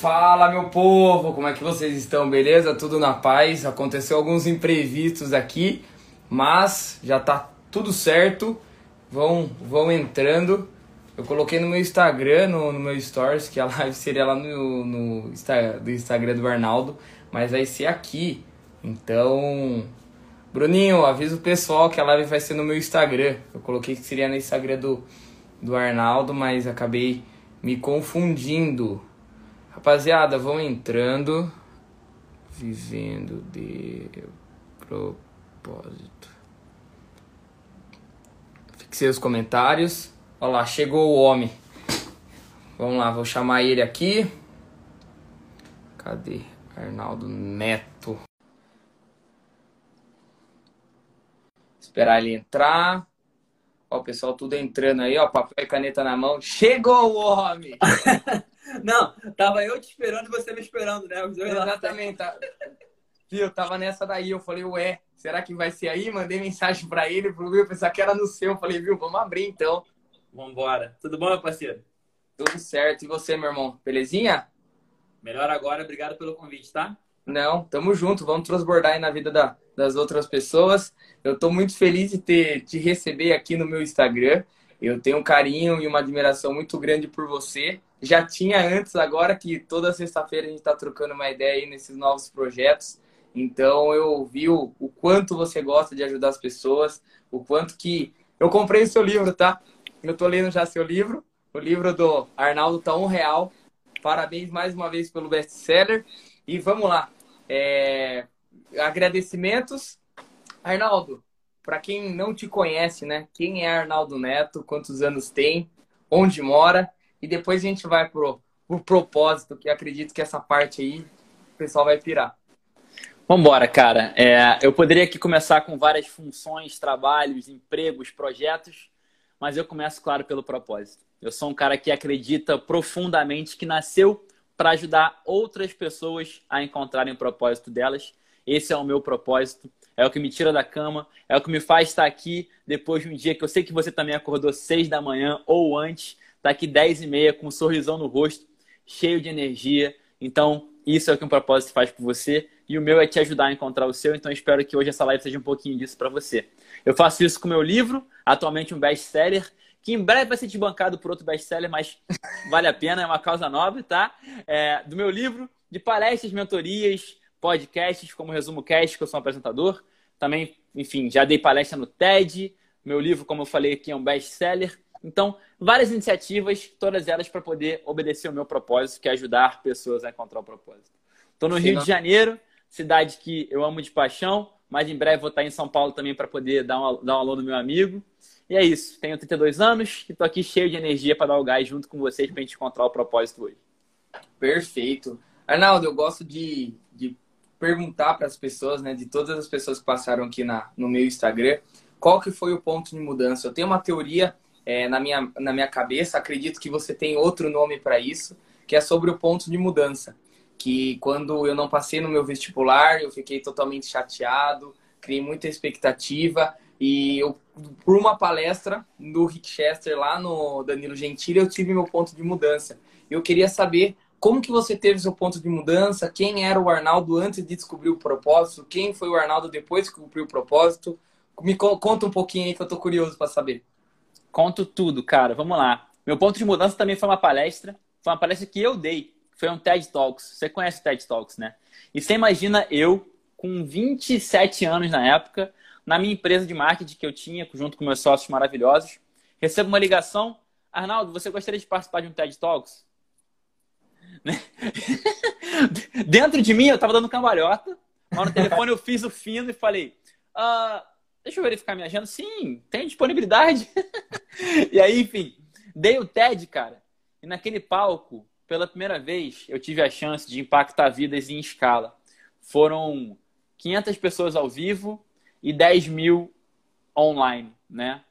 Fala, meu povo! Como é que vocês estão? Beleza? Tudo na paz? Aconteceu alguns imprevistos aqui, mas já tá tudo certo. Vão, vão entrando. Eu coloquei no meu Instagram, no, no meu Stories, que a live seria lá no, no do Instagram do Arnaldo, mas vai ser aqui. Então, Bruninho, avisa o pessoal que a live vai ser no meu Instagram. Eu coloquei que seria no Instagram do, do Arnaldo, mas acabei me confundindo. Rapaziada, vão entrando. Vivendo de propósito. Fixei os comentários. Olha lá, chegou o homem. Vamos lá, vou chamar ele aqui. Cadê? Arnaldo Neto. Esperar ele entrar. Ó, o pessoal tudo entrando aí, ó, papel e caneta na mão. Chegou o homem! Não, tava eu te esperando e você me esperando, né? Os dois Exatamente. Tá... Viu, tava nessa daí. Eu falei, ué, será que vai ser aí? Mandei mensagem pra ele, pro Viu, pensar que era no seu. Eu falei, viu, vamos abrir então. Vambora. Tudo bom, meu parceiro? Tudo certo. E você, meu irmão? Belezinha? Melhor agora. Obrigado pelo convite, tá? Não, tamo junto. Vamos transbordar aí na vida da, das outras pessoas. Eu tô muito feliz de ter te receber aqui no meu Instagram. Eu tenho um carinho e uma admiração muito grande por você. Já tinha antes, agora que toda sexta-feira a gente está trocando uma ideia aí nesses novos projetos. Então eu vi o, o, quanto você gosta de ajudar as pessoas, o quanto que. Eu comprei o seu livro, tá? Eu tô lendo já seu livro. O livro do Arnaldo tá um real. Parabéns mais uma vez pelo best-seller. E vamos lá. É... Agradecimentos. Arnaldo, para quem não te conhece, né? Quem é Arnaldo Neto? Quantos anos tem? Onde mora? E depois a gente vai pro, pro propósito, que acredito que essa parte aí o pessoal vai pirar. Vambora, cara. É, eu poderia aqui começar com várias funções, trabalhos, empregos, projetos, mas eu começo, claro, pelo propósito. Eu sou um cara que acredita profundamente que nasceu para ajudar outras pessoas a encontrarem o propósito delas. Esse é o meu propósito é o que me tira da cama, é o que me faz estar aqui depois de um dia que eu sei que você também acordou seis da manhã ou antes, está aqui dez e meia com um sorrisão no rosto, cheio de energia. Então, isso é o que um propósito faz por você e o meu é te ajudar a encontrar o seu. Então, espero que hoje essa live seja um pouquinho disso para você. Eu faço isso com o meu livro, atualmente um best-seller, que em breve vai ser desbancado por outro best-seller, mas vale a pena, é uma causa nobre, tá? É, do meu livro, de palestras, mentorias, podcasts como Resumo Cast, que eu sou um apresentador. Também, enfim, já dei palestra no TED. Meu livro, como eu falei aqui, é um best-seller. Então, várias iniciativas, todas elas para poder obedecer o meu propósito, que é ajudar pessoas a encontrar o propósito. Estou no Sim, Rio não. de Janeiro, cidade que eu amo de paixão, mas em breve vou estar em São Paulo também para poder dar um, dar um alô no meu amigo. E é isso. Tenho 32 anos e estou aqui cheio de energia para dar o gás junto com vocês para a gente encontrar o propósito hoje. Perfeito. Arnaldo, eu gosto de, de perguntar para as pessoas, né, de todas as pessoas que passaram aqui na, no meu Instagram, qual que foi o ponto de mudança. Eu tenho uma teoria é, na, minha, na minha cabeça, acredito que você tem outro nome para isso, que é sobre o ponto de mudança. Que quando eu não passei no meu vestibular, eu fiquei totalmente chateado, criei muita expectativa e eu, por uma palestra do Rick Chester lá no Danilo Gentili, eu tive meu ponto de mudança. Eu queria saber como que você teve seu ponto de mudança? Quem era o Arnaldo antes de descobrir o propósito? Quem foi o Arnaldo depois que cumpriu o propósito? Me conta um pouquinho aí que eu tô curioso para saber. Conto tudo, cara. Vamos lá. Meu ponto de mudança também foi uma palestra. Foi uma palestra que eu dei. Foi um TED Talks. Você conhece o TED Talks, né? E você imagina eu, com 27 anos na época, na minha empresa de marketing que eu tinha, junto com meus sócios maravilhosos, recebo uma ligação. Arnaldo, você gostaria de participar de um TED Talks? Né? Dentro de mim, eu tava dando cambalhota. Mas no telefone eu fiz o fino e falei: ah, Deixa eu verificar minha agenda. Sim, tem disponibilidade. e aí, enfim, dei o TED, cara. E naquele palco, pela primeira vez, eu tive a chance de impactar vidas em escala. Foram 500 pessoas ao vivo e 10 mil online, né?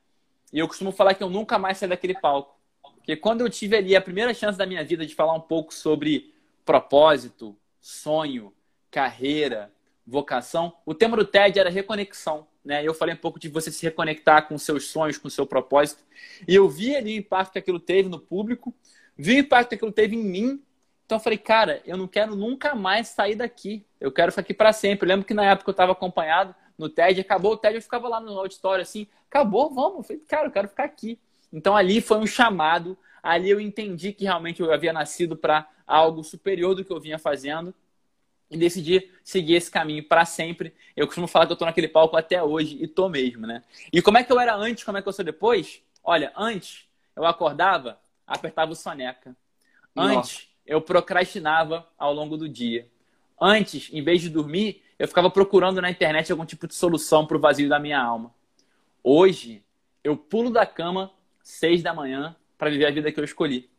E eu costumo falar que eu nunca mais saí daquele palco. Porque quando eu tive ali a primeira chance da minha vida de falar um pouco sobre propósito, sonho, carreira, vocação, o tema do TED era reconexão. Né? Eu falei um pouco de você se reconectar com seus sonhos, com seu propósito. E eu vi ali o impacto que aquilo teve no público, vi o impacto que aquilo teve em mim. Então eu falei, cara, eu não quero nunca mais sair daqui. Eu quero ficar aqui para sempre. Eu lembro que na época eu estava acompanhado no TED, acabou o TED, eu ficava lá no auditório assim, acabou, vamos. Eu falei, cara, eu quero ficar aqui. Então ali foi um chamado, ali eu entendi que realmente eu havia nascido para algo superior do que eu vinha fazendo e decidi seguir esse caminho para sempre. Eu costumo falar que eu estou naquele palco até hoje e tô mesmo, né? E como é que eu era antes, como é que eu sou depois? Olha, antes eu acordava, apertava o soneca. Antes Nossa. eu procrastinava ao longo do dia. Antes, em vez de dormir, eu ficava procurando na internet algum tipo de solução para o vazio da minha alma. Hoje, eu pulo da cama seis da manhã para viver a vida que eu escolhi.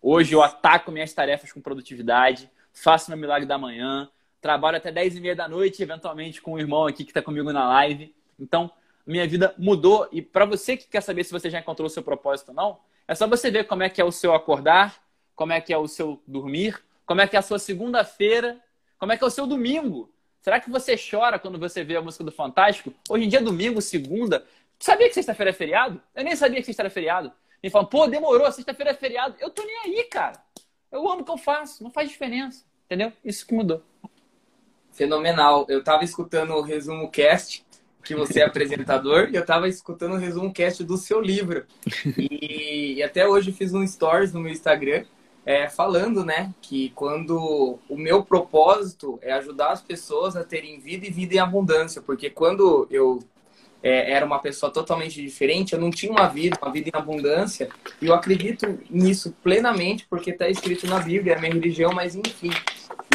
Hoje eu ataco minhas tarefas com produtividade, faço meu milagre da manhã, trabalho até 10 e meia da noite, eventualmente com o irmão aqui que está comigo na live. Então, minha vida mudou. E para você que quer saber se você já encontrou o seu propósito ou não, é só você ver como é que é o seu acordar, como é que é o seu dormir, como é que é a sua segunda-feira, como é que é o seu domingo. Será que você chora quando você vê a música do Fantástico? Hoje em dia é domingo, segunda. Sabia que sexta-feira é feriado? Eu nem sabia que sexta-feira é feriado. Me falam, pô, demorou, sexta-feira é feriado. Eu tô nem aí, cara. Eu amo o que eu faço, não faz diferença. Entendeu? Isso que mudou. Fenomenal. Eu estava escutando o resumo cast, que você é apresentador, e eu estava escutando o resumo cast do seu livro. E, e, até hoje fiz um stories no meu Instagram é, falando, né, que quando o meu propósito é ajudar as pessoas a terem vida e vida em abundância, porque quando eu é, era uma pessoa totalmente diferente, eu não tinha uma vida, uma vida em abundância, e eu acredito nisso plenamente, porque está escrito na Bíblia, é minha religião, mas enfim.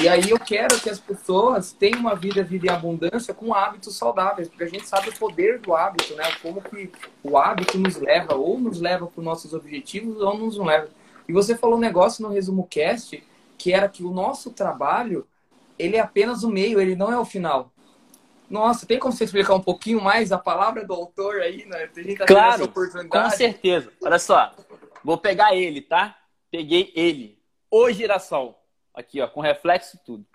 E aí eu quero que as pessoas tenham uma vida, vida em abundância com hábitos saudáveis, porque a gente sabe o poder do hábito, né? Como que o hábito nos leva, ou nos leva para os nossos objetivos, ou nos leva. E você falou um negócio no resumo cast, que era que o nosso trabalho, ele é apenas o meio, ele não é o final. Nossa, tem como você explicar um pouquinho mais a palavra do autor aí, né? A gente tá claro, com certeza. Olha só, vou pegar ele, tá? Peguei ele, o girassol, aqui ó, com reflexo e tudo.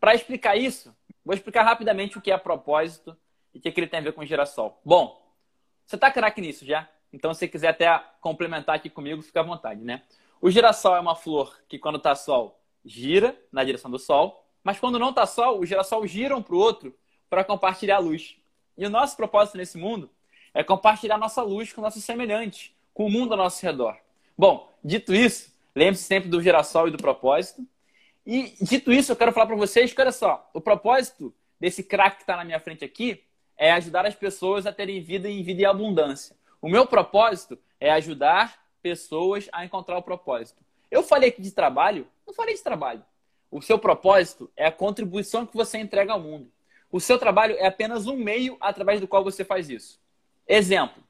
Para explicar isso, vou explicar rapidamente o que é propósito e o que, é que ele tem a ver com girassol. Bom, você tá craque nisso já? Então, se você quiser até complementar aqui comigo, fica à vontade, né? O girassol é uma flor que, quando tá sol, gira na direção do sol, mas quando não tá sol, o girassol gira um para o outro para compartilhar a luz. E o nosso propósito nesse mundo é compartilhar nossa luz com nossos semelhantes, com o mundo ao nosso redor. Bom, dito isso, lembre-se sempre do girassol e do propósito. E dito isso, eu quero falar para vocês que, olha só, o propósito desse crack que está na minha frente aqui é ajudar as pessoas a terem vida em vida e abundância. O meu propósito é ajudar pessoas a encontrar o propósito. Eu falei aqui de trabalho, não falei de trabalho. O seu propósito é a contribuição que você entrega ao mundo. O seu trabalho é apenas um meio através do qual você faz isso. Exemplo: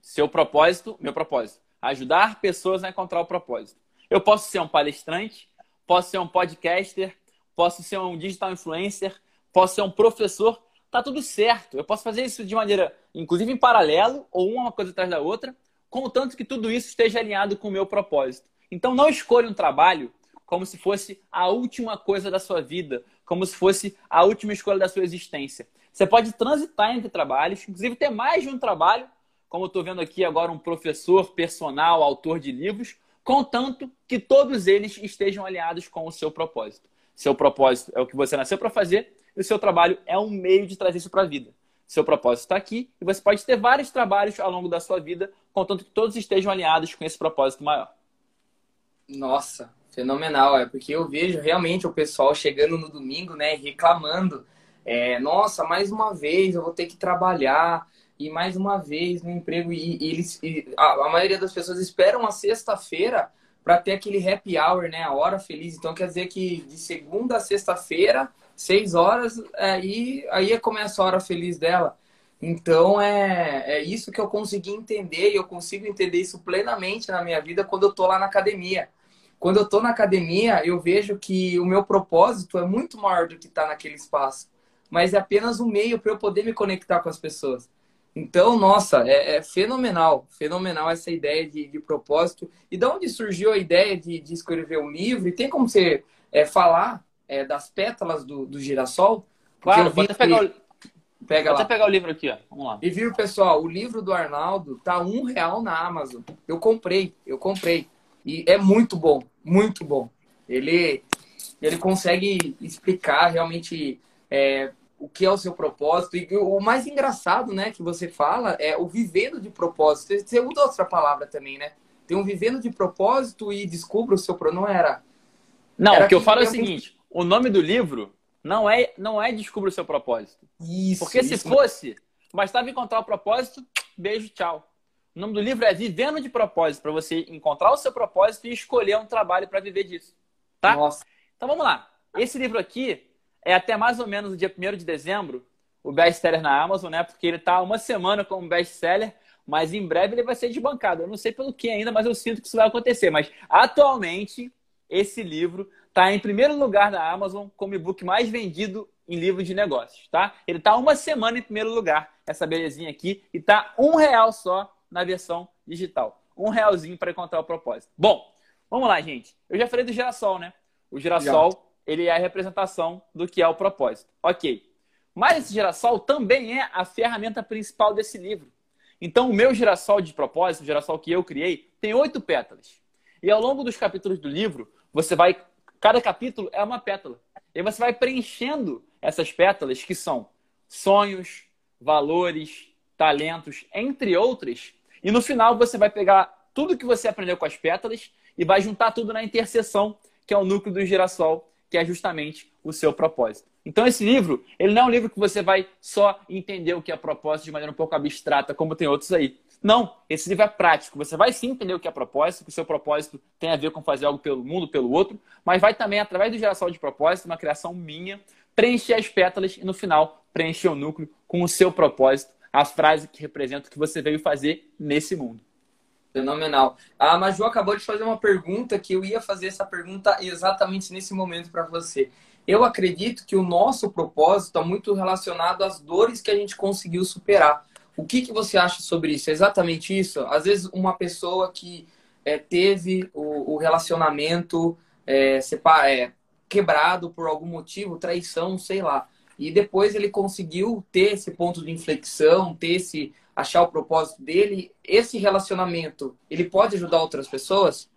seu propósito, meu propósito, ajudar pessoas a encontrar o propósito. Eu posso ser um palestrante, posso ser um podcaster, posso ser um digital influencer, posso ser um professor, tá tudo certo. Eu posso fazer isso de maneira, inclusive em paralelo, ou uma coisa atrás da outra, contanto que tudo isso esteja alinhado com o meu propósito. Então não escolha um trabalho como se fosse a última coisa da sua vida, como se fosse a última escolha da sua existência. Você pode transitar entre trabalhos, inclusive ter mais de um trabalho, como eu estou vendo aqui agora um professor personal, autor de livros, contanto que todos eles estejam alinhados com o seu propósito. Seu propósito é o que você nasceu para fazer e o seu trabalho é um meio de trazer isso para a vida. Seu propósito está aqui e você pode ter vários trabalhos ao longo da sua vida, contanto que todos estejam alinhados com esse propósito maior. Nossa, Fenomenal, é porque eu vejo realmente o pessoal chegando no domingo, né, reclamando. É, Nossa, mais uma vez eu vou ter que trabalhar e mais uma vez no emprego. E, e eles, e a, a, maioria das pessoas esperam a sexta-feira para ter aquele happy hour, né, a hora feliz. Então quer dizer que de segunda a sexta-feira, seis horas, aí, aí começa a hora feliz dela. Então é, é isso que eu consegui entender e eu consigo entender isso plenamente na minha vida quando eu tô lá na academia. Quando eu estou na academia, eu vejo que o meu propósito é muito maior do que estar tá naquele espaço. Mas é apenas um meio para eu poder me conectar com as pessoas. Então, nossa, é, é fenomenal, fenomenal essa ideia de, de, propósito. E de onde surgiu a ideia de, de escrever um livro? E tem como você é, falar é, das pétalas do, do girassol? Porque claro, pode pegar, o... Pega Vou lá. até pegar o livro aqui, ó. Vamos lá. E viu, pessoal, o livro do Arnaldo tá um real na Amazon. Eu comprei, eu comprei. E é muito bom, muito bom. Ele, ele consegue explicar realmente é, o que é o seu propósito. E o mais engraçado, né, que você fala é o vivendo de propósito. Você usa outra palavra também, né? Tem um vivendo de propósito e descubra o seu propósito. Não era. Não, era o que eu falo é o seguinte: o nome do livro não é, não é Descubra o seu propósito. Isso. Porque se fosse, bastava encontrar o propósito, beijo, tchau. O nome do livro é Vivendo de Propósito, para você encontrar o seu propósito e escolher um trabalho para viver disso. Tá? Nossa. Então vamos lá. Esse livro aqui é até mais ou menos o dia 1 de dezembro, o best-seller na Amazon, né? Porque ele está uma semana como best-seller, mas em breve ele vai ser desbancado. Eu não sei pelo que ainda, mas eu sinto que isso vai acontecer. Mas atualmente, esse livro está em primeiro lugar na Amazon como e-book mais vendido em livro de negócios, tá? Ele está uma semana em primeiro lugar, essa belezinha aqui, e está um real só na versão digital. Um realzinho para encontrar o propósito. Bom, vamos lá, gente. Eu já falei do girassol, né? O girassol, ele é a representação do que é o propósito. Ok. Mas esse girassol também é a ferramenta principal desse livro. Então, o meu girassol de propósito, o girassol que eu criei, tem oito pétalas. E ao longo dos capítulos do livro, você vai. Cada capítulo é uma pétala. E você vai preenchendo essas pétalas que são sonhos, valores, talentos, entre outras, e no final você vai pegar tudo que você aprendeu com as pétalas e vai juntar tudo na interseção, que é o núcleo do girassol, que é justamente o seu propósito. Então esse livro, ele não é um livro que você vai só entender o que é propósito de maneira um pouco abstrata, como tem outros aí. Não, esse livro é prático. Você vai sim entender o que é propósito, que o seu propósito tem a ver com fazer algo pelo mundo, pelo outro, mas vai também, através do geração de propósito, uma criação minha, preencher as pétalas e no final preencher o núcleo com o seu propósito as frases que representam o que você veio fazer nesse mundo. Fenomenal. A Maju acabou de fazer uma pergunta que eu ia fazer essa pergunta exatamente nesse momento para você. Eu acredito que o nosso propósito está muito relacionado às dores que a gente conseguiu superar. O que, que você acha sobre isso? É exatamente isso? Às vezes, uma pessoa que é, teve o, o relacionamento é, separa, é, quebrado por algum motivo, traição, sei lá e depois ele conseguiu ter esse ponto de inflexão, ter esse achar o propósito dele, esse relacionamento, ele pode ajudar outras pessoas?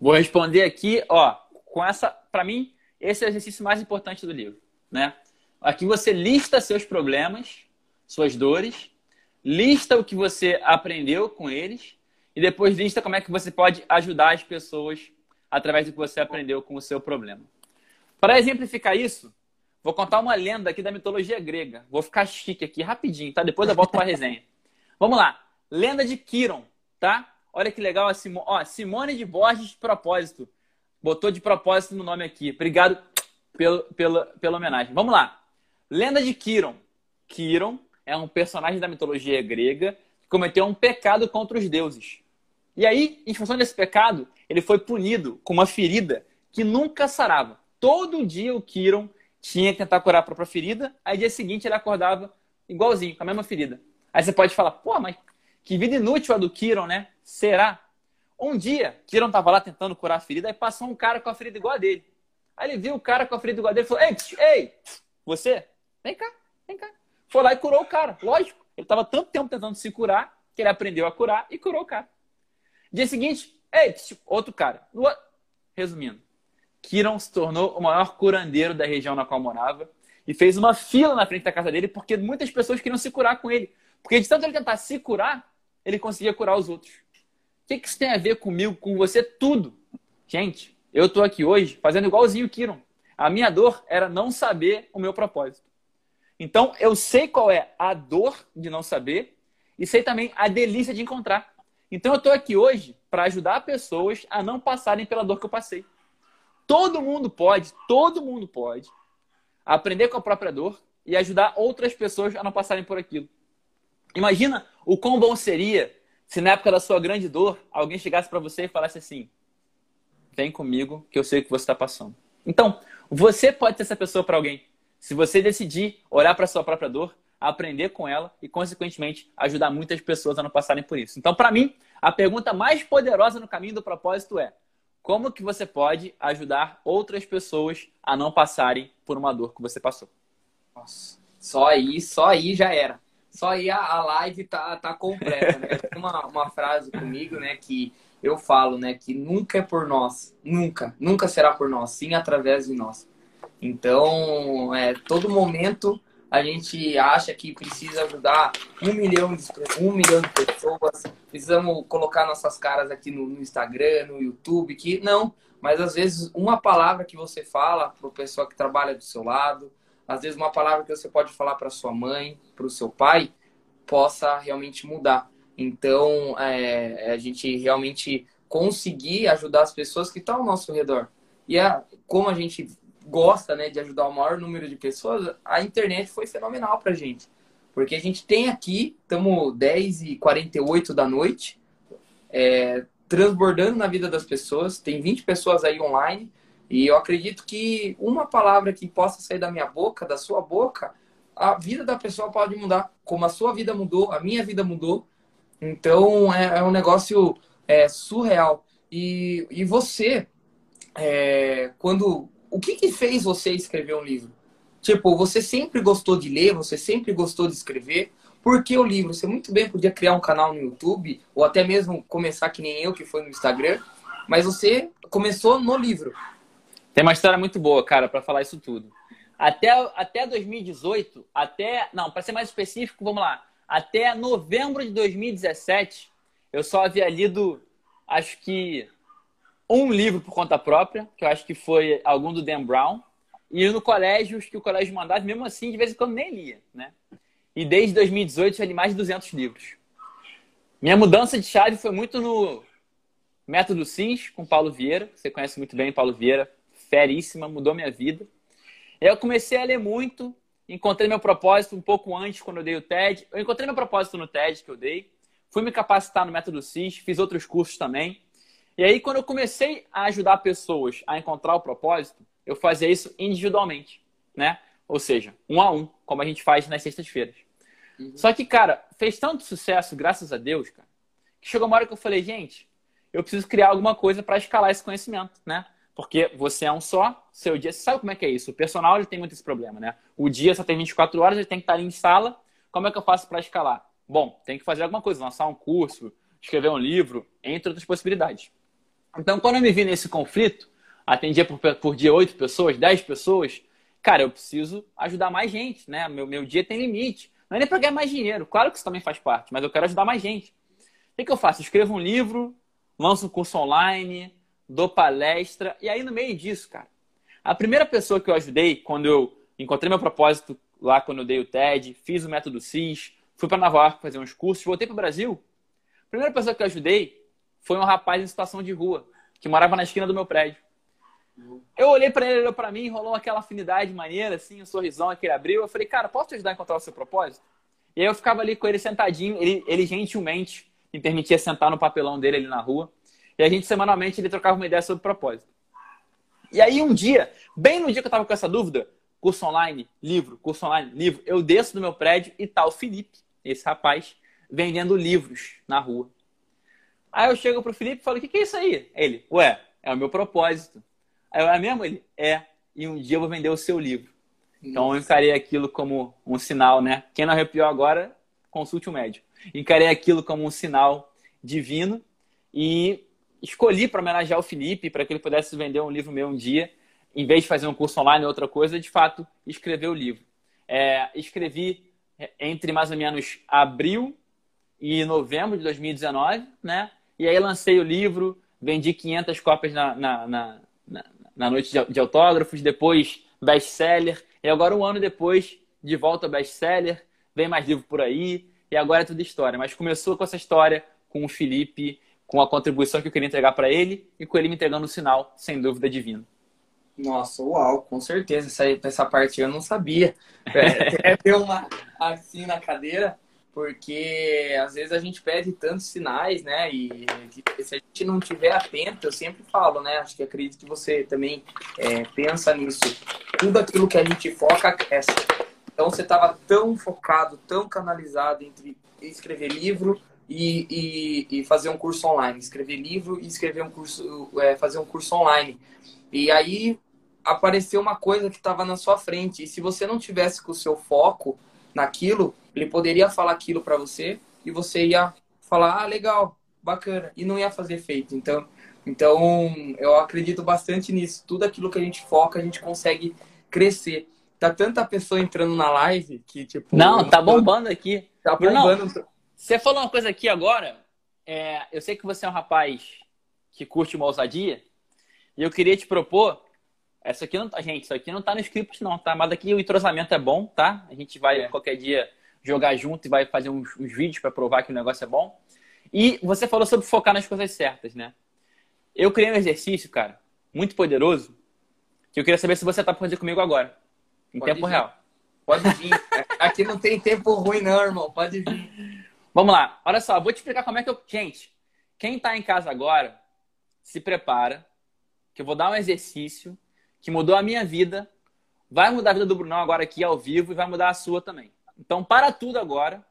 Vou responder aqui, ó, com essa, para mim, esse é o exercício mais importante do livro, né? Aqui você lista seus problemas, suas dores, lista o que você aprendeu com eles e depois lista como é que você pode ajudar as pessoas através do que você aprendeu com o seu problema. Para exemplificar isso, Vou contar uma lenda aqui da mitologia grega. Vou ficar chique aqui rapidinho, tá? Depois eu volto para a resenha. Vamos lá. Lenda de Quiron, tá? Olha que legal a Simo... Ó, Simone de Borges de propósito. Botou de propósito no nome aqui. Obrigado pelo, pelo, pela homenagem. Vamos lá. Lenda de Quiron. Quiron é um personagem da mitologia grega que cometeu um pecado contra os deuses. E aí, em função desse pecado, ele foi punido com uma ferida que nunca sarava. Todo dia o Quiron tinha que tentar curar a própria ferida, aí dia seguinte ele acordava igualzinho, com a mesma ferida. Aí você pode falar, pô, mas que vida inútil a do Kiron, né? Será? Um dia, Kiron tava lá tentando curar a ferida, aí passou um cara com a ferida igual a dele. Aí ele viu o cara com a ferida igual a dele e falou, ei, ei, você, vem cá, vem cá. Foi lá e curou o cara, lógico. Ele tava tanto tempo tentando se curar, que ele aprendeu a curar e curou o cara. Dia seguinte, ei, outro cara. Resumindo, Kiron se tornou o maior curandeiro da região na qual morava e fez uma fila na frente da casa dele porque muitas pessoas queriam se curar com ele. Porque de tanto ele tentar se curar, ele conseguia curar os outros. O que, que isso tem a ver comigo, com você? Tudo. Gente, eu estou aqui hoje fazendo igualzinho o Kiron. A minha dor era não saber o meu propósito. Então, eu sei qual é a dor de não saber e sei também a delícia de encontrar. Então, eu estou aqui hoje para ajudar pessoas a não passarem pela dor que eu passei. Todo mundo pode, todo mundo pode aprender com a própria dor e ajudar outras pessoas a não passarem por aquilo. Imagina o quão bom seria se na época da sua grande dor alguém chegasse para você e falasse assim: vem comigo que eu sei o que você está passando. Então, você pode ser essa pessoa para alguém. Se você decidir olhar para a sua própria dor, aprender com ela e, consequentemente, ajudar muitas pessoas a não passarem por isso. Então, para mim, a pergunta mais poderosa no caminho do propósito é: como que você pode ajudar outras pessoas a não passarem por uma dor que você passou? Nossa, só aí, só aí já era. Só aí a, a live tá, tá completa, né? Tem uma, uma frase comigo, né, que eu falo, né, que nunca é por nós, nunca, nunca será por nós, sim através de nós. Então, é, todo momento a gente acha que precisa ajudar um milhão de, um milhão de pessoas, precisamos colocar nossas caras aqui no, no Instagram, no YouTube, que não, mas às vezes uma palavra que você fala para o pessoal que trabalha do seu lado, às vezes uma palavra que você pode falar para sua mãe, para o seu pai, possa realmente mudar. Então, é, a gente realmente conseguir ajudar as pessoas que estão ao nosso redor. E é, como a gente gosta né, de ajudar o maior número de pessoas, a internet foi fenomenal para a gente. Porque a gente tem aqui, estamos 10h48 da noite, é, transbordando na vida das pessoas, tem 20 pessoas aí online, e eu acredito que uma palavra que possa sair da minha boca, da sua boca, a vida da pessoa pode mudar. Como a sua vida mudou, a minha vida mudou. Então é, é um negócio é, surreal. E, e você, é, quando o que, que fez você escrever um livro? Tipo, você sempre gostou de ler, você sempre gostou de escrever. Por que o livro? Você muito bem podia criar um canal no YouTube, ou até mesmo começar que nem eu, que foi no Instagram, mas você começou no livro. Tem uma história muito boa, cara, para falar isso tudo. Até, até 2018, até. Não, para ser mais específico, vamos lá. Até novembro de 2017, eu só havia lido, acho que um livro por conta própria, que eu acho que foi algum do Dan Brown, e no colégio, os que o colégio mandava, mesmo assim, de vez em quando nem lia, né? E desde 2018 eu li mais de 200 livros. Minha mudança de chave foi muito no Método Sims, com Paulo Vieira. Você conhece muito bem Paulo Vieira, feríssima, mudou minha vida. Eu comecei a ler muito, encontrei meu propósito um pouco antes, quando eu dei o TED. Eu encontrei meu propósito no TED que eu dei, fui me capacitar no Método SIS, fiz outros cursos também. E aí, quando eu comecei a ajudar pessoas a encontrar o propósito, eu fazia isso individualmente, né? Ou seja, um a um, como a gente faz nas sextas-feiras. Uhum. Só que, cara, fez tanto sucesso, graças a Deus, cara, que chegou uma hora que eu falei, gente, eu preciso criar alguma coisa para escalar esse conhecimento, né? Porque você é um só, seu dia, você sabe como é que é isso? O personal ele tem muito esse problema, né? O dia só tem 24 horas, ele tem que estar ali em sala. Como é que eu faço para escalar? Bom, tem que fazer alguma coisa, lançar um curso, escrever um livro, entre outras possibilidades. Então, quando eu me vi nesse conflito, atendia por, por dia oito pessoas, dez pessoas, cara, eu preciso ajudar mais gente, né? Meu, meu dia tem limite. Não é nem para ganhar mais dinheiro, claro que isso também faz parte, mas eu quero ajudar mais gente. O que, que eu faço? escrevo um livro, lanço um curso online, dou palestra, e aí no meio disso, cara, a primeira pessoa que eu ajudei, quando eu encontrei meu propósito lá, quando eu dei o TED, fiz o método CIS, fui para Nova York fazer uns cursos, voltei para o Brasil, a primeira pessoa que eu ajudei foi um rapaz em situação de rua, que morava na esquina do meu prédio. Eu olhei para ele, ele olhou para mim, rolou aquela afinidade maneira, assim, um sorrisão que ele abriu. Eu falei, cara, posso te ajudar a encontrar o seu propósito? E aí eu ficava ali com ele sentadinho, ele, ele gentilmente me permitia sentar no papelão dele ali na rua. E a gente, semanalmente, ele trocava uma ideia sobre propósito. E aí, um dia, bem no dia que eu estava com essa dúvida, curso online, livro, curso online, livro, eu desço do meu prédio e tá o Felipe, esse rapaz, vendendo livros na rua. Aí eu chego pro Felipe e falo, o que, que é isso aí? Ele, ué, é o meu propósito. Aí eu, é mesmo? Ele, é, e um dia eu vou vender o seu livro. Então eu encarei aquilo como um sinal, né? Quem não arrepiou agora, consulte o um médico. Encarei aquilo como um sinal divino e escolhi para homenagear o Felipe, para que ele pudesse vender um livro meu um dia, em vez de fazer um curso online ou outra coisa, de fato, escrever o livro. É, escrevi entre mais ou menos abril e novembro de 2019, né? E aí lancei o livro, vendi 500 cópias na, na, na, na noite de autógrafos, depois best-seller, e agora um ano depois, de volta ao best-seller, vem mais livro por aí, e agora é tudo história. Mas começou com essa história, com o Felipe, com a contribuição que eu queria entregar para ele, e com ele me entregando um sinal, sem dúvida, divino. Nossa, uau, com certeza. Essa, essa parte eu não sabia. É, deu uma assim na cadeira porque às vezes a gente pede tantos sinais, né? E se a gente não tiver atento, eu sempre falo, né? Acho que acredito que você também é, pensa nisso. Tudo aquilo que a gente foca cresce. Então você estava tão focado, tão canalizado entre escrever livro e, e, e, fazer um curso online, escrever livro e escrever um curso, é, fazer um curso online. E aí apareceu uma coisa que estava na sua frente. E se você não tivesse com o seu foco naquilo, ele poderia falar aquilo para você e você ia falar: ah, legal, bacana. E não ia fazer efeito. Então, então eu acredito bastante nisso. Tudo aquilo que a gente foca, a gente consegue crescer. Tá tanta pessoa entrando na live que, tipo. Não, tá bombando aqui. Tá bombando. Bruno, você falou uma coisa aqui agora. É, eu sei que você é um rapaz que curte uma ousadia. E eu queria te propor. Essa aqui não tá, gente, isso aqui não tá no script, não, tá? Mas aqui o entrosamento é bom, tá? A gente vai é. qualquer dia jogar junto e vai fazer uns, uns vídeos para provar que o negócio é bom. E você falou sobre focar nas coisas certas, né? Eu criei um exercício, cara, muito poderoso, que eu queria saber se você tá fazendo comigo agora, em Pode tempo vir. real. Pode vir. Aqui não tem tempo ruim, não, irmão. Pode vir. Vamos lá. Olha só, vou te explicar como é que eu. Gente, quem tá em casa agora, se prepara, que eu vou dar um exercício que mudou a minha vida, vai mudar a vida do Brunão agora aqui ao vivo e vai mudar a sua também. Então, para tudo agora,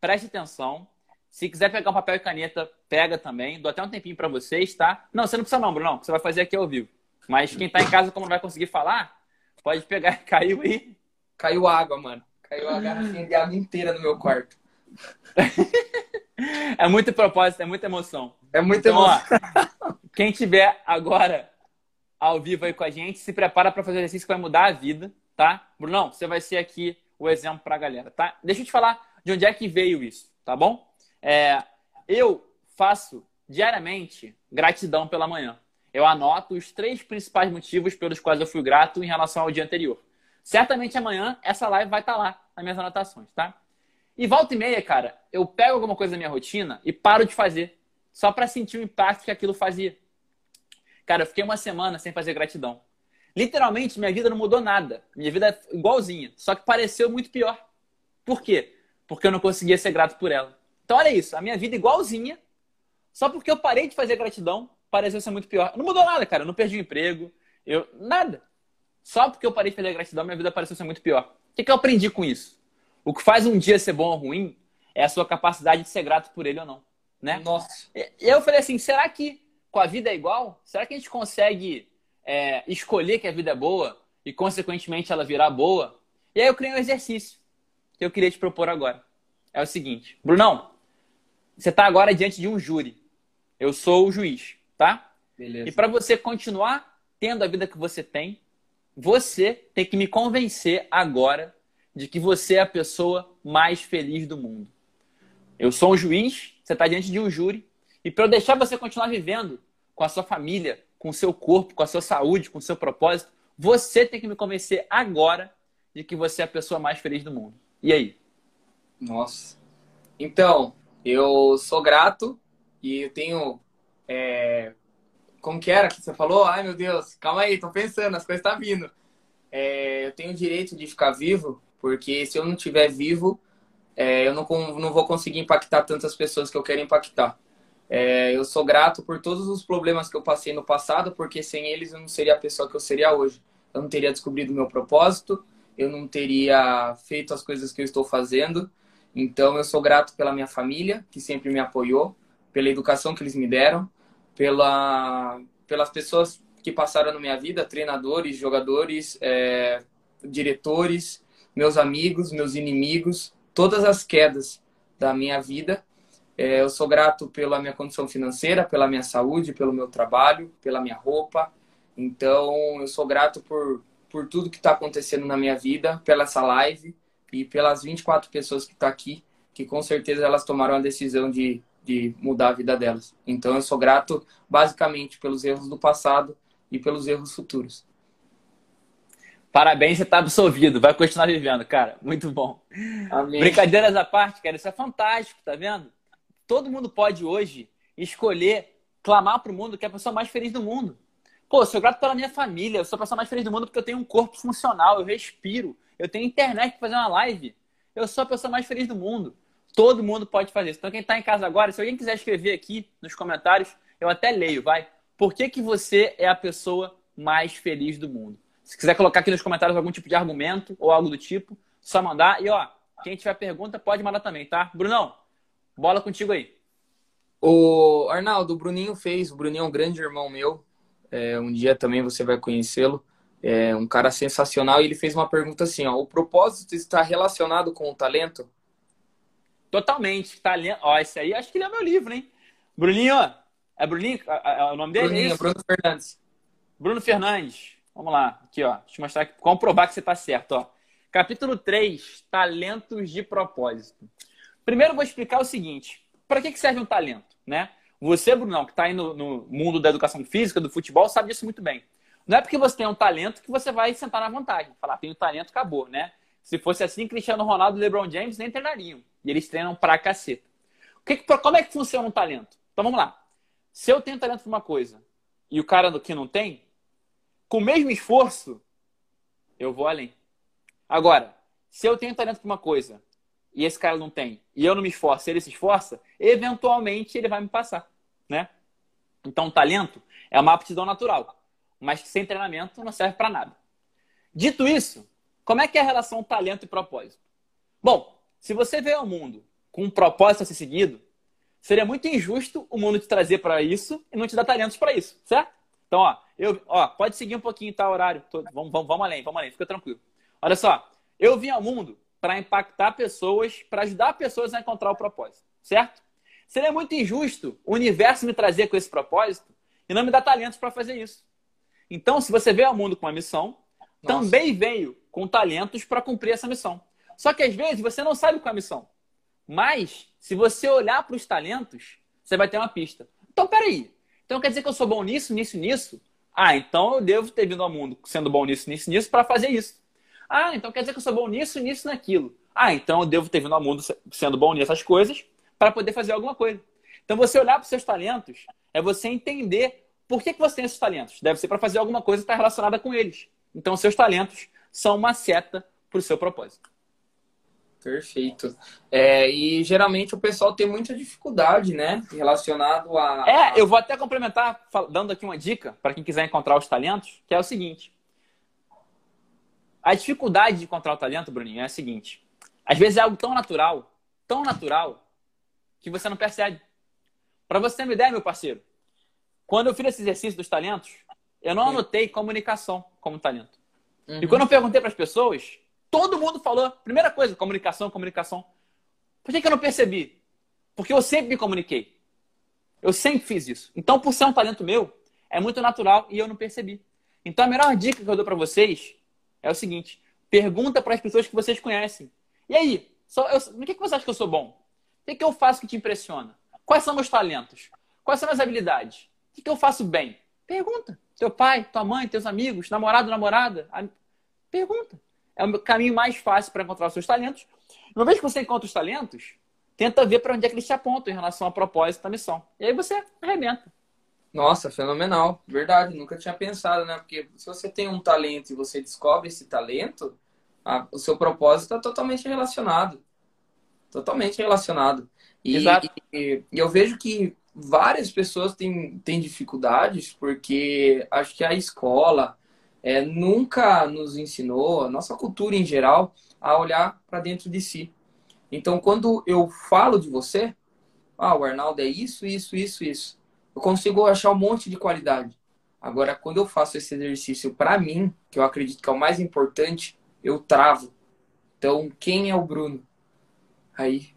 preste atenção. Se quiser pegar um papel e caneta, pega também. Dou até um tempinho para vocês, tá? Não, você não precisa não, Bruno. Você vai fazer aqui ao vivo. Mas quem tá em casa, como não vai conseguir falar, pode pegar. Caiu aí. Caiu água, mano. Caiu a garrafinha de água inteira no meu quarto. é muito propósito, é muita emoção. É muita então, emoção. Ó, quem tiver agora ao vivo aí com a gente, se prepara para fazer exercício que vai mudar a vida, tá? Brunão, você vai ser aqui o exemplo para a galera, tá? Deixa eu te falar de onde é que veio isso, tá bom? É, eu faço diariamente gratidão pela manhã. Eu anoto os três principais motivos pelos quais eu fui grato em relação ao dia anterior. Certamente amanhã essa live vai estar tá lá nas minhas anotações, tá? E volta e meia, cara, eu pego alguma coisa da minha rotina e paro de fazer, só para sentir o impacto que aquilo fazia. Cara, eu fiquei uma semana sem fazer gratidão. Literalmente, minha vida não mudou nada. Minha vida é igualzinha. Só que pareceu muito pior. Por quê? Porque eu não conseguia ser grato por ela. Então, olha isso. A minha vida é igualzinha. Só porque eu parei de fazer gratidão, pareceu ser muito pior. Não mudou nada, cara. Eu não perdi o emprego. Eu... Nada. Só porque eu parei de fazer gratidão, minha vida pareceu ser muito pior. O que, que eu aprendi com isso? O que faz um dia ser bom ou ruim é a sua capacidade de ser grato por ele ou não. Né? Nossa. E eu falei assim: será que com a vida é igual? Será que a gente consegue é, escolher que a vida é boa e, consequentemente, ela virar boa. E aí eu criei um exercício que eu queria te propor agora. É o seguinte, Brunão, você está agora diante de um júri. Eu sou o juiz, tá? Beleza. E para você continuar tendo a vida que você tem, você tem que me convencer agora de que você é a pessoa mais feliz do mundo. Eu sou um juiz, você está diante de um júri, e para eu deixar você continuar vivendo com a sua família, com o seu corpo, com a sua saúde, com o seu propósito, você tem que me convencer agora de que você é a pessoa mais feliz do mundo. E aí? Nossa. Então, eu sou grato e eu tenho. É... Como que era que você falou? Ai, meu Deus, calma aí, tô pensando, as coisas estão tá vindo. É... Eu tenho o direito de ficar vivo, porque se eu não estiver vivo, é... eu não, não vou conseguir impactar tantas pessoas que eu quero impactar. É, eu sou grato por todos os problemas que eu passei no passado, porque sem eles eu não seria a pessoa que eu seria hoje. Eu não teria descobrido o meu propósito, eu não teria feito as coisas que eu estou fazendo. Então eu sou grato pela minha família, que sempre me apoiou, pela educação que eles me deram, pela, pelas pessoas que passaram na minha vida, treinadores, jogadores, é, diretores, meus amigos, meus inimigos, todas as quedas da minha vida é, eu sou grato pela minha condição financeira, pela minha saúde, pelo meu trabalho, pela minha roupa. Então, eu sou grato por, por tudo que está acontecendo na minha vida, pela essa live e pelas 24 pessoas que estão tá aqui, que com certeza elas tomaram a decisão de, de mudar a vida delas. Então, eu sou grato basicamente pelos erros do passado e pelos erros futuros. Parabéns, você está absolvido. Vai continuar vivendo, cara. Muito bom. Amém. Brincadeiras à parte, cara. Isso é fantástico, tá vendo? Todo mundo pode hoje escolher clamar para o mundo que é a pessoa mais feliz do mundo. Pô, eu sou grato pela minha família, eu sou a pessoa mais feliz do mundo porque eu tenho um corpo funcional, eu respiro, eu tenho internet para fazer uma live. Eu sou a pessoa mais feliz do mundo. Todo mundo pode fazer isso. Então, quem está em casa agora, se alguém quiser escrever aqui nos comentários, eu até leio, vai. Por que, que você é a pessoa mais feliz do mundo? Se quiser colocar aqui nos comentários algum tipo de argumento ou algo do tipo, só mandar. E ó, quem tiver pergunta pode mandar também, tá? Brunão, Bola contigo aí. O Arnaldo, o Bruninho fez. O Bruninho é um grande irmão meu. É, um dia também você vai conhecê-lo. É um cara sensacional. E ele fez uma pergunta assim: ó, o propósito está relacionado com o talento? Totalmente. Talento. Ó, esse aí acho que ele é meu livro, hein? Bruninho, é Bruninho? É, é o nome dele? Bruninho, é Bruno Fernandes. Bruno Fernandes. Vamos lá, aqui, ó. Deixa eu mostrar aqui, comprovar que você está certo, ó. Capítulo 3, talentos de propósito. Primeiro vou explicar o seguinte: para que, serve um talento, né? Você, Brunão, que está aí no, no, mundo da educação física, do futebol, sabe disso muito bem. Não é porque você tem um talento que você vai sentar na vantagem. Falar, tenho talento, acabou, né? Se fosse assim, Cristiano Ronaldo e LeBron James nem treinariam. E eles treinam pra caceta. Que, como é que funciona um talento? Então vamos lá. Se eu tenho talento para uma coisa e o cara que não tem, com o mesmo esforço, eu vou além. Agora, se eu tenho talento para uma coisa e esse cara não tem, e eu não me esforço, ele se esforça, eventualmente ele vai me passar, né? Então, talento é uma aptidão natural, mas que sem treinamento não serve para nada. Dito isso, como é que é a relação talento e propósito? Bom, se você veio ao mundo com um propósito a ser seguido, seria muito injusto o mundo te trazer para isso e não te dar talentos para isso, certo? Então, ó, eu, ó, pode seguir um pouquinho, tá? Horário. Tô, vamos, vamos, vamos além, vamos além, fica tranquilo. Olha só, eu vim ao mundo para impactar pessoas, para ajudar pessoas a encontrar o propósito, certo? Seria muito injusto o universo me trazer com esse propósito e não me dar talentos para fazer isso. Então, se você veio ao mundo com uma missão, Nossa. também veio com talentos para cumprir essa missão. Só que às vezes você não sabe qual é a missão. Mas, se você olhar para os talentos, você vai ter uma pista. Então, peraí. Então quer dizer que eu sou bom nisso, nisso, nisso? Ah, então eu devo ter vindo ao mundo sendo bom nisso, nisso, nisso para fazer isso. Ah, então quer dizer que eu sou bom nisso, nisso, naquilo. Ah, então eu devo ter vindo ao mundo sendo bom nessas coisas para poder fazer alguma coisa. Então você olhar para os seus talentos é você entender por que, que você tem esses talentos. Deve ser para fazer alguma coisa que está relacionada com eles. Então seus talentos são uma seta para o seu propósito. Perfeito. É, e geralmente o pessoal tem muita dificuldade, né? Relacionado a. É, eu vou até complementar, dando aqui uma dica para quem quiser encontrar os talentos, que é o seguinte. A dificuldade de encontrar o talento, Bruninho, é a seguinte. Às vezes é algo tão natural, tão natural, que você não percebe. Para você ter uma ideia, meu parceiro, quando eu fiz esse exercício dos talentos, eu não anotei comunicação como talento. Uhum. E quando eu perguntei para as pessoas, Todo mundo falou. Primeira coisa, comunicação, comunicação. Por que, que eu não percebi? Porque eu sempre me comuniquei. Eu sempre fiz isso. Então, por ser um talento meu, é muito natural e eu não percebi. Então, a melhor dica que eu dou para vocês é o seguinte: pergunta para as pessoas que vocês conhecem. E aí, só eu, no que, que você acha que eu sou bom? O que, que eu faço que te impressiona? Quais são meus talentos? Quais são minhas habilidades? O que, que eu faço bem? Pergunta. Teu pai, tua mãe, teus amigos, namorado, namorada. Pergunta é o caminho mais fácil para encontrar os seus talentos. Uma vez que você encontra os talentos, tenta ver para onde é que eles te apontam em relação ao propósito da missão. E aí você arrebenta. Nossa, fenomenal. Verdade, nunca tinha pensado, né? Porque se você tem um talento e você descobre esse talento, a, o seu propósito está totalmente relacionado. Totalmente relacionado. E, Exato. E, e, eu vejo que várias pessoas têm, têm dificuldades porque acho que a escola, é, nunca nos ensinou, a nossa cultura em geral, a olhar para dentro de si. Então, quando eu falo de você, ah, o Arnaldo é isso, isso, isso, isso, eu consigo achar um monte de qualidade. Agora, quando eu faço esse exercício para mim, que eu acredito que é o mais importante, eu travo. Então, quem é o Bruno? Aí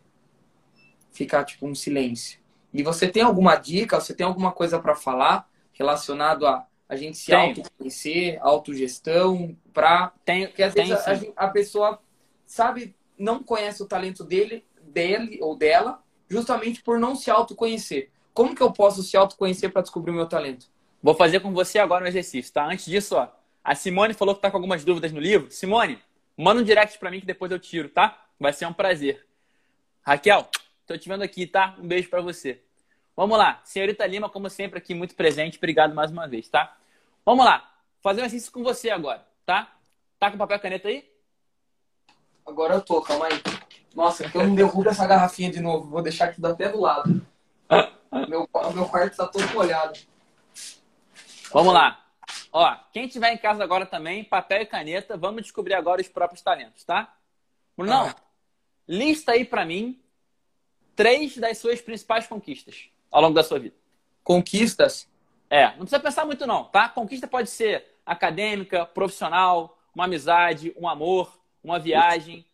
fica tipo um silêncio. E você tem alguma dica, você tem alguma coisa para falar relacionado a a gente se Tenho. autoconhecer, autogestão, para porque às vezes a, a, pessoa sabe, não conhece o talento dele, dele ou dela, justamente por não se autoconhecer. Como que eu posso se autoconhecer para descobrir o meu talento? Vou fazer com você agora um exercício, tá? Antes disso, ó, a Simone falou que tá com algumas dúvidas no livro. Simone, manda um direct para mim que depois eu tiro, tá? Vai ser um prazer. Raquel, tô te vendo aqui, tá? Um beijo para você. Vamos lá. Senhorita Lima, como sempre, aqui muito presente. Obrigado mais uma vez, tá? Vamos lá. Fazer um exercício com você agora, tá? Tá com papel e caneta aí? Agora eu tô, calma aí. Nossa, que eu não derrubo essa garrafinha de novo. Vou deixar aqui até do lado. meu, meu quarto tá todo molhado. Vamos lá. Ó, quem tiver em casa agora também, papel e caneta, vamos descobrir agora os próprios talentos, tá? Brunão, ah. lista aí para mim três das suas principais conquistas ao longo da sua vida. Conquistas? É, não precisa pensar muito não, tá? Conquista pode ser acadêmica, profissional, uma amizade, um amor, uma viagem.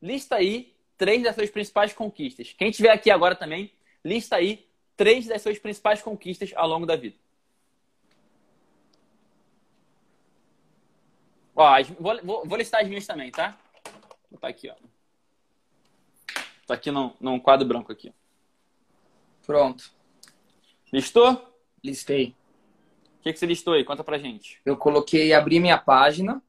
Lista aí três das suas principais conquistas. Quem estiver aqui agora também, lista aí três das suas principais conquistas ao longo da vida. Ó, vou, vou, vou listar as minhas também, tá? Vou botar aqui, ó. Tá aqui num, num quadro branco aqui. Pronto. Listou? Listei. O que, que você listou aí? Conta pra gente. Eu coloquei, abri minha página,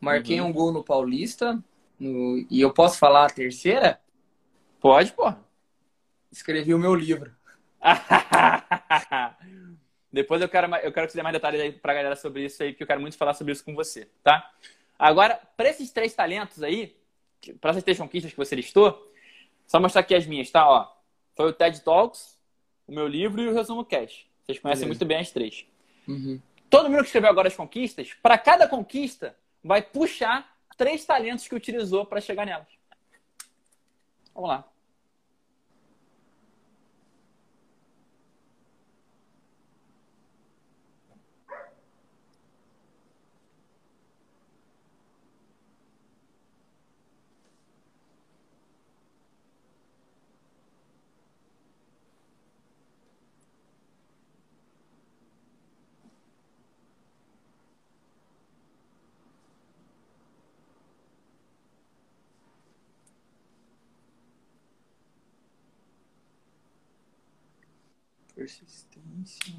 marquei uhum. um gol no Paulista, no... e eu posso falar a terceira? Pode, pô. Escrevi o meu livro. Depois eu quero, eu quero que você dê mais detalhes aí pra galera sobre isso aí, porque eu quero muito falar sobre isso com você, tá? Agora, para esses três talentos aí, para essas três conquistas que você listou, só mostrar aqui as minhas, tá? Ó, foi o TED Talks, o meu livro e o Resumo Cash. Vocês conhecem Beleza. muito bem as três. Uhum. Todo mundo que escreveu agora as conquistas, para cada conquista, vai puxar três talentos que utilizou para chegar nelas. Vamos lá. Persistência.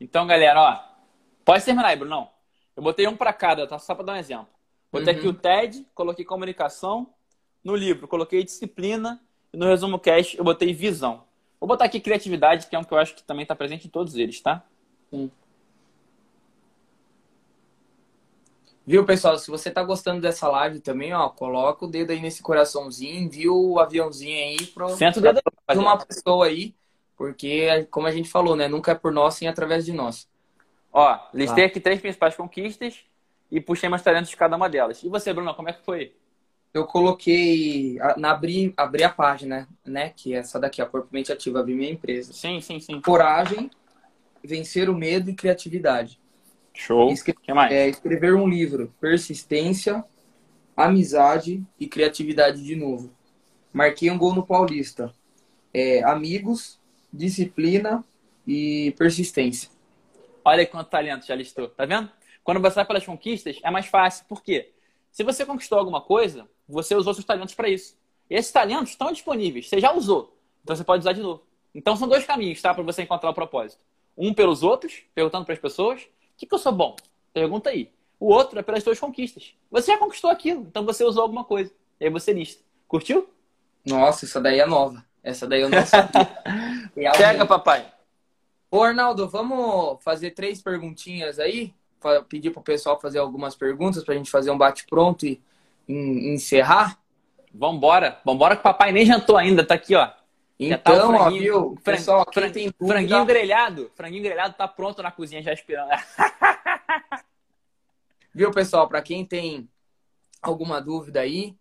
Então, galera, ó. Pode terminar aí, Brunão. Eu botei um para cada, tá? Só para dar um exemplo. Botei uhum. aqui o TED, coloquei comunicação. No livro, coloquei disciplina. E no resumo cash, eu botei visão. Vou botar aqui criatividade, que é um que eu acho que também está presente em todos eles, tá? Sim. Viu, pessoal? Se você tá gostando dessa live também, ó, coloca o dedo aí nesse coraçãozinho, viu o aviãozinho aí pro, Senta o dedo aí, uma pessoa aí porque, como a gente falou, né? Nunca é por nós, sim através de nós. Ó, listei ah. aqui três principais conquistas e puxei mais talentos de cada uma delas. E você, Bruno, como é que foi? Eu coloquei, na abri, abri a página, né? Que é essa daqui, a Corpo Mente Ativa, abri minha empresa. Sim, sim, sim. Coragem, vencer o medo e criatividade. Show. Escre que mais? É, escrever um livro, persistência, amizade e criatividade de novo. Marquei um gol no Paulista. É, amigos, disciplina e persistência. Olha quanto talento já listou, tá vendo? Quando você vai pelas conquistas, é mais fácil. Por quê? Se você conquistou alguma coisa, você usou seus talentos para isso. E esses talentos estão disponíveis, você já usou. Então você pode usar de novo. Então são dois caminhos, tá? Para você encontrar o propósito. Um pelos outros, perguntando para as pessoas: o que, que eu sou bom? Pergunta aí. O outro é pelas suas conquistas. Você já conquistou aquilo, então você usou alguma coisa. E aí você lista. Curtiu? Nossa, essa daí é nova. Essa daí eu não sabia. Pega, papai. Ô, Arnaldo, vamos fazer três perguntinhas aí? Pedir pro pessoal fazer algumas perguntas pra gente fazer um bate-pronto e encerrar? Vambora. Vambora que o papai nem jantou ainda, tá aqui, ó. Tá então, tá ó, viu? Pessoal, quem tem dúvida... Franguinho grelhado. Franguinho grelhado tá pronto na cozinha já esperando. viu, pessoal? Para quem tem alguma dúvida aí,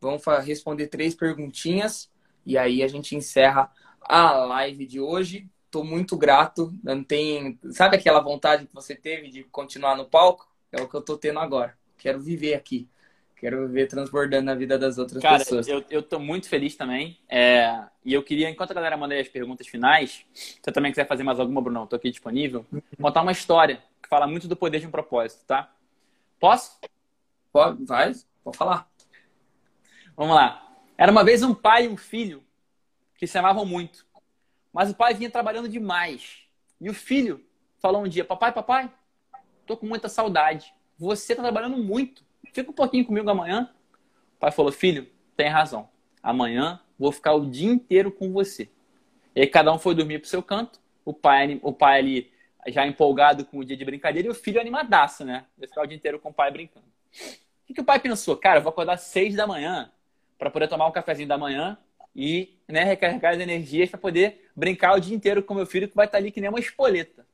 vamos responder três perguntinhas e aí a gente encerra a live de hoje. Estou muito grato. Não tem, sabe aquela vontade que você teve de continuar no palco? É o que eu estou tendo agora. Quero viver aqui. Quero viver transbordando na vida das outras Cara, pessoas. Eu, eu tô muito feliz também. É... E eu queria, enquanto a galera manda as perguntas finais, se você também quiser fazer mais alguma, Bruno, estou aqui disponível, contar uma história que fala muito do poder de um propósito, tá? Posso? Pode, vai, pode falar. Vamos lá. Era uma vez um pai e um filho que se amavam muito. Mas o pai vinha trabalhando demais. E o filho falou um dia: Papai, papai, tô com muita saudade. Você tá trabalhando muito. Fica um pouquinho comigo amanhã. O pai falou: Filho, tem razão. Amanhã vou ficar o dia inteiro com você. E aí cada um foi dormir pro seu canto. O pai, o pai ali já empolgado com o dia de brincadeira e o filho animadaço, né? Vai ficar o dia inteiro com o pai brincando. O que, que o pai pensou? Cara, eu vou acordar às seis da manhã para poder tomar um cafezinho da manhã e né, recarregar as energias para poder brincar o dia inteiro com meu filho que vai estar tá ali que nem uma espoleta.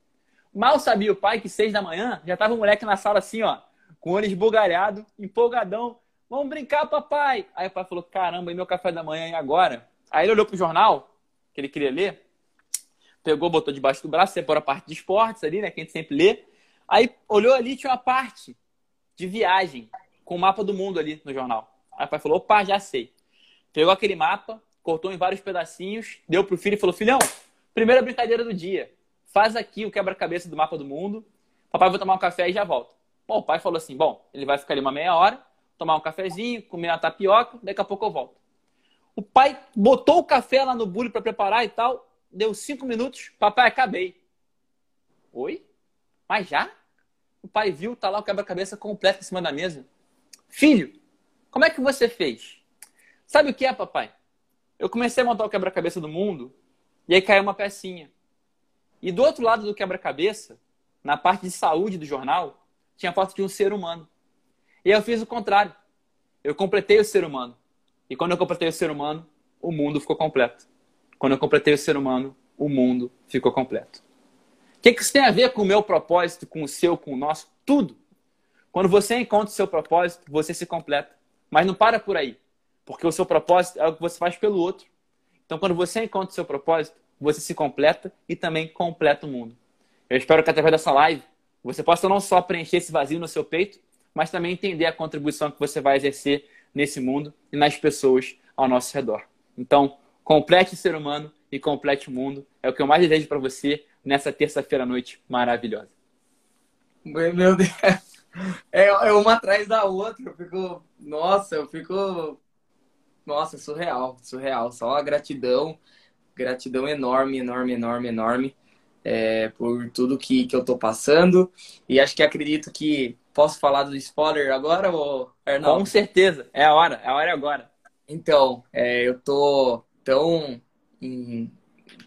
Mal sabia o pai que seis da manhã já tava um moleque na sala assim, ó, com o olho esbugalhado, empolgadão. Vamos brincar, papai! Aí o pai falou: caramba, e meu café da manhã e agora? Aí ele olhou pro jornal, que ele queria ler, pegou, botou debaixo do braço, separou a parte de esportes ali, né, que a gente sempre lê. Aí olhou ali, tinha uma parte de viagem, com o mapa do mundo ali no jornal. Aí o pai falou: opa, já sei. Pegou aquele mapa, cortou em vários pedacinhos, deu pro filho e falou: filhão, Primeira brincadeira do dia. Faz aqui o quebra-cabeça do mapa do mundo. Papai vai tomar um café e já volta. Bom, o pai falou assim: bom, ele vai ficar ali uma meia hora, tomar um cafezinho, comer uma tapioca, daqui a pouco eu volto. O pai botou o café lá no bule para preparar e tal. Deu cinco minutos, papai, acabei. Oi? Mas já? O pai viu, tá lá o quebra-cabeça completo em cima da mesa. Filho, como é que você fez? Sabe o que é, papai? Eu comecei a montar o quebra-cabeça do mundo e aí caiu uma pecinha. E do outro lado do quebra-cabeça, na parte de saúde do jornal, tinha foto de um ser humano. E eu fiz o contrário. Eu completei o ser humano. E quando eu completei o ser humano, o mundo ficou completo. Quando eu completei o ser humano, o mundo ficou completo. O que, que isso tem a ver com o meu propósito, com o seu, com o nosso? Tudo. Quando você encontra o seu propósito, você se completa. Mas não para por aí. Porque o seu propósito é o que você faz pelo outro. Então, quando você encontra o seu propósito, você se completa e também completa o mundo. Eu espero que através dessa live você possa não só preencher esse vazio no seu peito, mas também entender a contribuição que você vai exercer nesse mundo e nas pessoas ao nosso redor. Então, complete o ser humano e complete o mundo. É o que eu mais desejo para você nessa terça-feira à noite maravilhosa. Meu Deus. É, é uma atrás da outra. Eu fico. Nossa, eu fico. Nossa, surreal, surreal. Só a gratidão, gratidão enorme, enorme, enorme, enorme é, por tudo que, que eu tô passando. E acho que acredito que. Posso falar do spoiler agora, ou Arnaldo? Com certeza, é a hora, é a hora é agora. Então, é, eu tô tão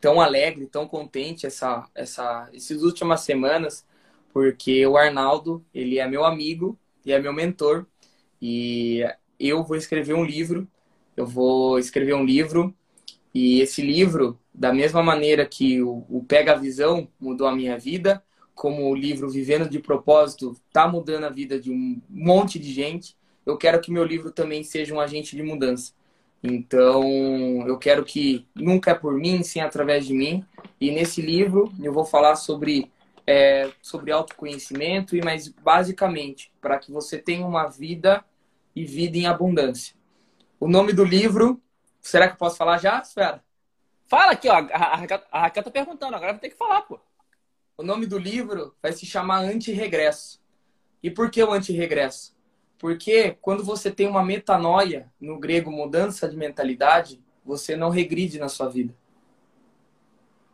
tão alegre, tão contente essa, essa, essas últimas semanas, porque o Arnaldo, ele é meu amigo e é meu mentor. E eu vou escrever um livro, eu vou escrever um livro, e esse livro, da mesma maneira que o, o Pega a Visão mudou a minha vida, como o livro Vivendo de Propósito está mudando a vida de um monte de gente, eu quero que meu livro também seja um agente de mudança. Então, eu quero que nunca é por mim, sim através de mim. E nesse livro eu vou falar sobre, é, sobre autoconhecimento, e mas basicamente para que você tenha uma vida e vida em abundância. O nome do livro, será que eu posso falar já, Sfera? Fala aqui, ó. A Raquel tá perguntando, agora vai ter que falar, pô. O nome do livro vai se chamar Anti-Regresso. E por que o anti-regresso? Porque quando você tem uma metanoia, no grego mudança de mentalidade, você não regride na sua vida.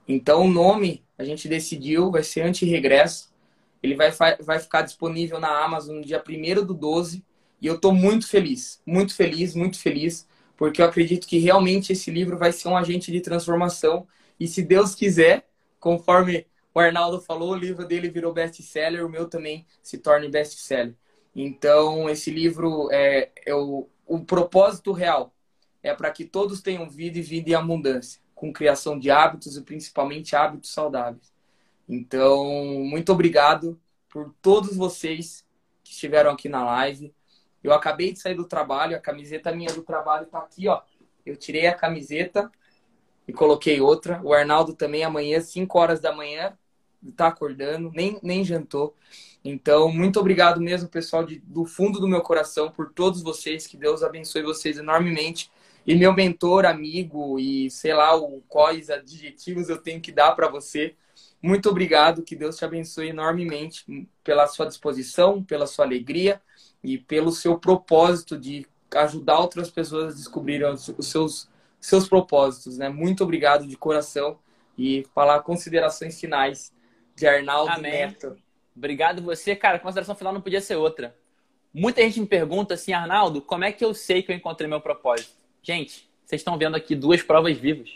Então o nome a gente decidiu vai ser anti-regresso. Ele vai, vai ficar disponível na Amazon no dia 1 do 12. E eu estou muito feliz, muito feliz, muito feliz, porque eu acredito que realmente esse livro vai ser um agente de transformação. E se Deus quiser, conforme o Arnaldo falou, o livro dele virou best-seller, o meu também se torne best-seller. Então, esse livro é, é o, o propósito real é para que todos tenham vida e vida em abundância, com criação de hábitos e principalmente hábitos saudáveis. Então, muito obrigado por todos vocês que estiveram aqui na live. Eu acabei de sair do trabalho, a camiseta minha do trabalho está aqui, ó. Eu tirei a camiseta e coloquei outra. O Arnaldo também amanhã, 5 horas da manhã, está acordando, nem, nem jantou. Então, muito obrigado mesmo, pessoal, de, do fundo do meu coração, por todos vocês. Que Deus abençoe vocês enormemente. E meu mentor, amigo e sei lá o quais adjetivos eu tenho que dar para você. Muito obrigado, que Deus te abençoe enormemente pela sua disposição, pela sua alegria e pelo seu propósito de ajudar outras pessoas a descobrirem os seus, seus propósitos. Né? Muito obrigado de coração e falar considerações finais de Arnaldo Amém. Neto. Obrigado você. Cara, a consideração final não podia ser outra. Muita gente me pergunta assim, Arnaldo, como é que eu sei que eu encontrei meu propósito? Gente, vocês estão vendo aqui duas provas vivas.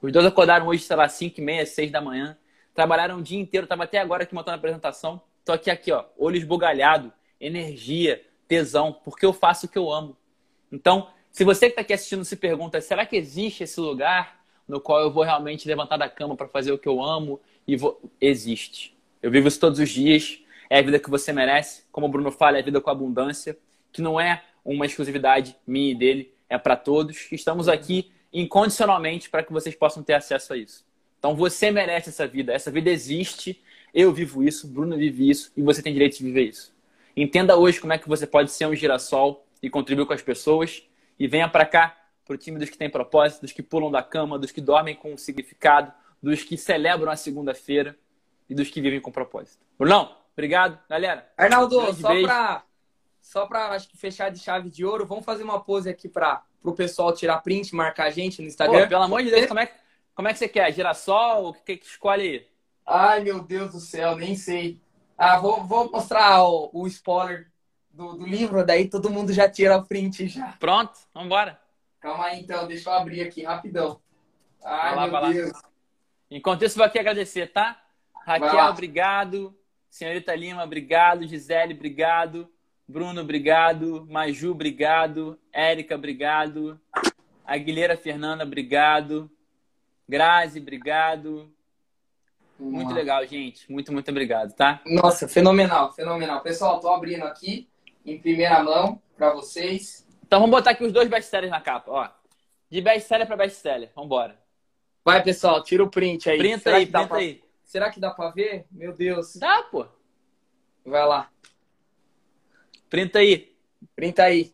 Os dois acordaram hoje, sei lá, 5 e meia, 6 da manhã. Trabalharam o dia inteiro, estava até agora aqui montando a apresentação. Tô aqui, aqui, ó, olho esbugalhado, energia, tesão, porque eu faço o que eu amo. Então, se você que está aqui assistindo se pergunta, será que existe esse lugar no qual eu vou realmente levantar da cama para fazer o que eu amo? E vou... Existe. Eu vivo isso todos os dias. É a vida que você merece. Como o Bruno fala, é a vida com abundância, que não é uma exclusividade minha e dele, é para todos. Estamos aqui incondicionalmente para que vocês possam ter acesso a isso. Então você merece essa vida. Essa vida existe. Eu vivo isso, Bruno vive isso e você tem direito de viver isso. Entenda hoje como é que você pode ser um girassol e contribuir com as pessoas e venha para cá, para o time dos que têm propósito, dos que pulam da cama, dos que dormem com significado, dos que celebram a segunda-feira e dos que vivem com propósito. Brunão, obrigado, galera. Arnaldo, só para só para acho que fechar de chave de ouro, vamos fazer uma pose aqui para o pessoal tirar print, marcar a gente no Instagram. Pô, pelo amor de Deus, como é, como é que você quer? Girassol? O que, que escolhe aí? Ai, meu Deus do céu, nem sei. Ah, vou, vou mostrar o, o spoiler do, do, livro, daí todo mundo já tira o print já. Pronto, vambora. Calma aí então, deixa eu abrir aqui rapidão. Ai, vai lá, meu Deus. Lá. Enquanto isso, vou aqui agradecer, tá? Raquel, obrigado. Senhorita Lima, obrigado. Gisele, obrigado. Bruno, obrigado. Maju, obrigado. Érica, obrigado. Aguilera Fernanda, obrigado. Grazi, obrigado. Muito legal, gente. Muito, muito obrigado, tá? Nossa, fenomenal, fenomenal. Pessoal, tô abrindo aqui em primeira mão para vocês. Então vamos botar aqui os dois best-sellers na capa, ó. De best-seller para best-seller. Vambora. Vai, pessoal, tira o print aí. Printa Será aí, printa pra... aí. Será que dá para ver? Meu Deus. Dá, pô. Vai lá. Printa aí. Printa aí.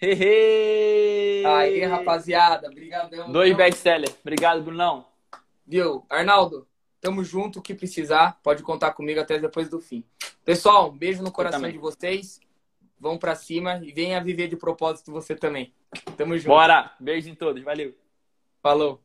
Hehe. Aí, rapaziada. Obrigadão. Dois best-sellers. Obrigado, Brunão. Viu? Arnaldo, tamo junto. O que precisar, pode contar comigo até depois do fim. Pessoal, um beijo no coração de vocês. Vão para cima e venha viver de propósito você também. Tamo junto. Bora. Beijo em todos. Valeu. Falou.